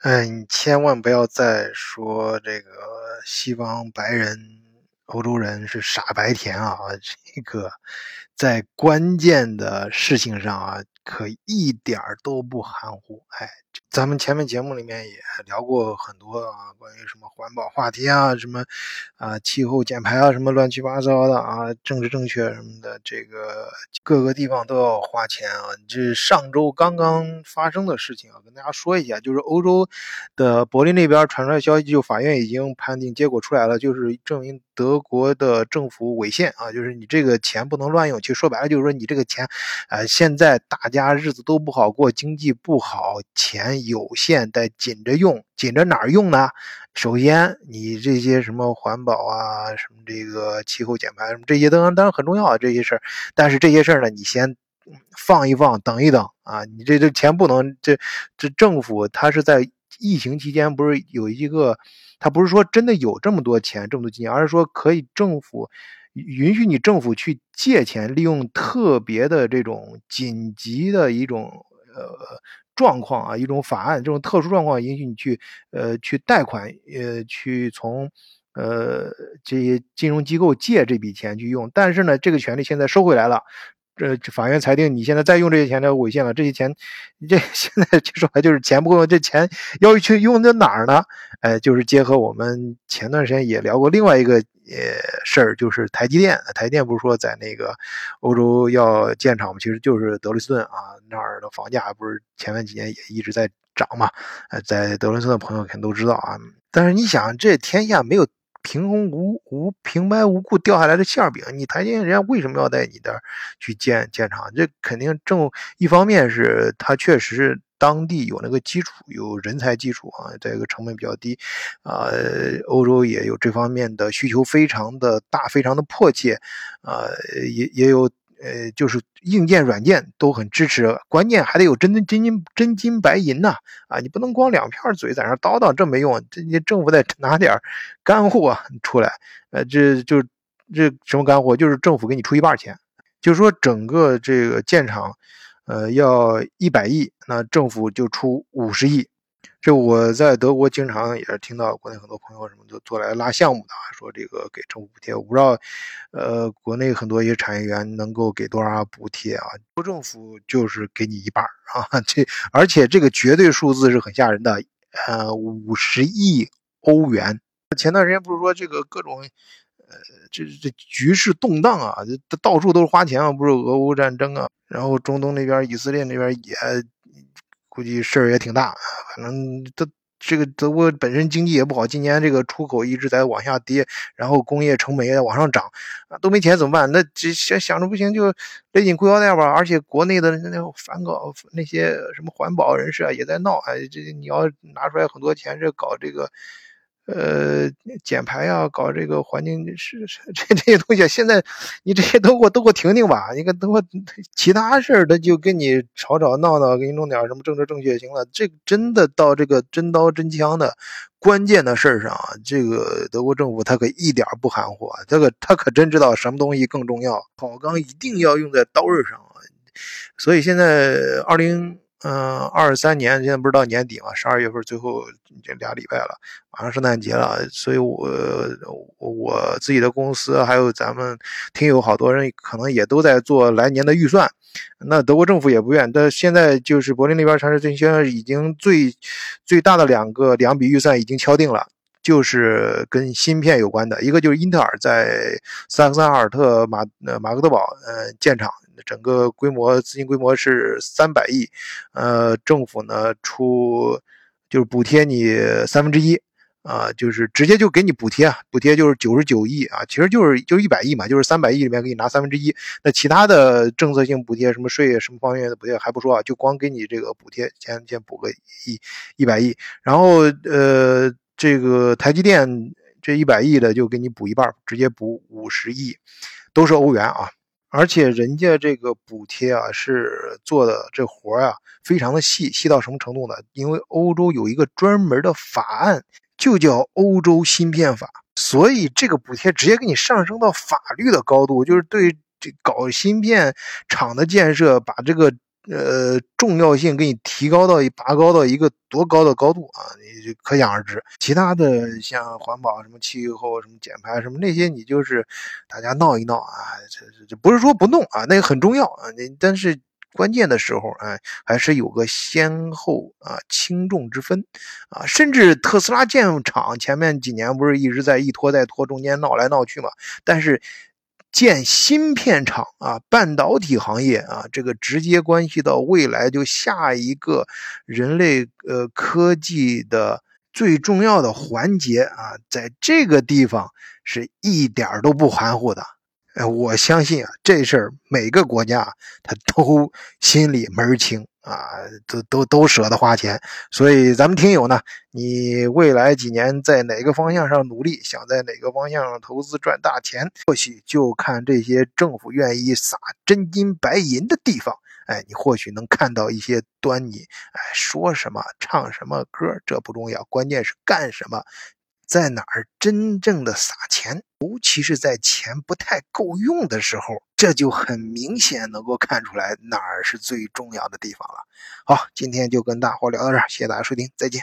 哎，你千万不要再说这个西方白人、欧洲人是傻白甜啊！这个在关键的事情上啊，可一点都不含糊。哎。咱们前面节目里面也聊过很多啊，关于什么环保话题啊，什么啊气候减排啊，什么乱七八糟的啊，政治正确什么的，这个各个地方都要花钱啊。这上周刚刚发生的事情啊，跟大家说一下，就是欧洲的柏林那边传出来消息，就法院已经判定结果出来了，就是证明德国的政府违宪啊，就是你这个钱不能乱用。其实说白了就是说你这个钱，呃，现在大家日子都不好过，经济不好，钱。有限得紧着用，紧着哪儿用呢？首先，你这些什么环保啊，什么这个气候减排什么这些，当然当然很重要啊，这些事儿。但是这些事儿呢，你先放一放，等一等啊。你这这钱不能，这这政府他是在疫情期间不是有一个，他不是说真的有这么多钱这么多基金，而是说可以政府允许你政府去借钱，利用特别的这种紧急的一种呃。状况啊，一种法案，这种特殊状况允许你去，呃，去贷款，呃，去从，呃，这些金融机构借这笔钱去用。但是呢，这个权利现在收回来了，这法院裁定你现在再用这些钱就违宪了。这些钱，这现在就说来就是钱不够，这钱要去用在哪儿呢？哎，就是结合我们前段时间也聊过另外一个。呃，事儿就是台积电，台积电不是说在那个欧洲要建厂吗？其实就是德累斯顿啊那儿的房价不是前面几年也一直在涨嘛？呃，在德累斯顿的朋友肯定都知道啊。但是你想，这天下没有凭空无无平白无故掉下来的馅饼，你台积电人家为什么要在你这儿去建建厂？这肯定正一方面是他确实。当地有那个基础，有人才基础啊，再一个成本比较低，啊，欧洲也有这方面的需求，非常的大，非常的迫切，啊，也也有，呃，就是硬件、软件都很支持，关键还得有真真真金真金白银呐，啊，你不能光两片嘴在那叨叨，这没用，这你政府得 拿点干货 出来，呃，这就这什么干货，就是政府给你出一半钱，就是说整个这个建厂。呃，要一百亿，那政府就出五十亿。这我在德国经常也是听到国内很多朋友什么都做来拉项目的啊，说这个给政府补贴。我不知道，呃，国内很多一些产业园能够给多少补贴啊？国政府就是给你一半啊，这而且这个绝对数字是很吓人的，呃，五十亿欧元。前段时间不是说这个各种。呃，这这局势动荡啊，这到处都是花钱啊，不是俄乌战争啊，然后中东那边以色列那边也估计事儿也挺大，反正德这个德国本身经济也不好，今年这个出口一直在往下跌，然后工业成本也在往上涨啊，都没钱怎么办？那这想想着不行就勒紧裤腰带吧，而且国内的那反搞那些什么环保人士啊也在闹，哎，这你要拿出来很多钱这搞这个。呃，减排啊，搞这个环境是 这这些东西，现在你这些都给我都给我停停吧。你看，都我其他事儿他就跟你吵吵闹闹，给你弄点什么政治正确行了。这真的到这个真刀真枪的关键的事儿上，这个德国政府他可一点不含糊，这个他可真知道什么东西更重要。好钢一定要用在刀刃上啊。所以现在二零。嗯，二三年现在不是到年底嘛，十二月份最后就俩礼拜了，马上圣诞节了，所以我我自己的公司还有咱们听友好多人可能也都在做来年的预算。那德国政府也不愿，但现在就是柏林那边城市这些已经最最大的两个两笔预算已经敲定了，就是跟芯片有关的，一个就是英特尔在萨克森阿尔特马呃马格德堡呃建厂。整个规模资金规模是三百亿，呃，政府呢出就是补贴你三分之一，啊，就是直接就给你补贴啊，补贴就是九十九亿啊，其实就是就一百亿嘛，就是三百亿里面给你拿三分之一。那其他的政策性补贴，什么税什么方面的补贴还不说啊，就光给你这个补贴，先先补个一一百亿，然后呃，这个台积电这一百亿的就给你补一半，直接补五十亿，都是欧元啊。而且人家这个补贴啊，是做的这活儿啊，非常的细，细到什么程度呢？因为欧洲有一个专门的法案，就叫《欧洲芯片法》，所以这个补贴直接给你上升到法律的高度，就是对这搞芯片厂的建设，把这个呃，重要性给你提高到拔高到一个多高的高度啊！你就可想而知。其他的像环保、什么气候、什么减排什么那些，你就是大家闹一闹啊，这这这不是说不弄啊，那个很重要啊。你但是关键的时候，哎，还是有个先后啊轻重之分啊。甚至特斯拉建厂前面几年不是一直在一拖再拖，中间闹来闹去嘛，但是。建芯片厂啊，半导体行业啊，这个直接关系到未来就下一个人类呃科技的最重要的环节啊，在这个地方是一点都不含糊的。哎，我相信啊，这事儿每个国家他都心里门儿清。啊，都都都舍得花钱，所以咱们听友呢，你未来几年在哪个方向上努力，想在哪个方向上投资赚大钱，或许就看这些政府愿意撒真金白银的地方，哎，你或许能看到一些端倪。哎，说什么唱什么歌，这不重要，关键是干什么。在哪儿真正的撒钱，尤其是在钱不太够用的时候，这就很明显能够看出来哪儿是最重要的地方了。好，今天就跟大伙聊到这儿，谢谢大家收听，再见。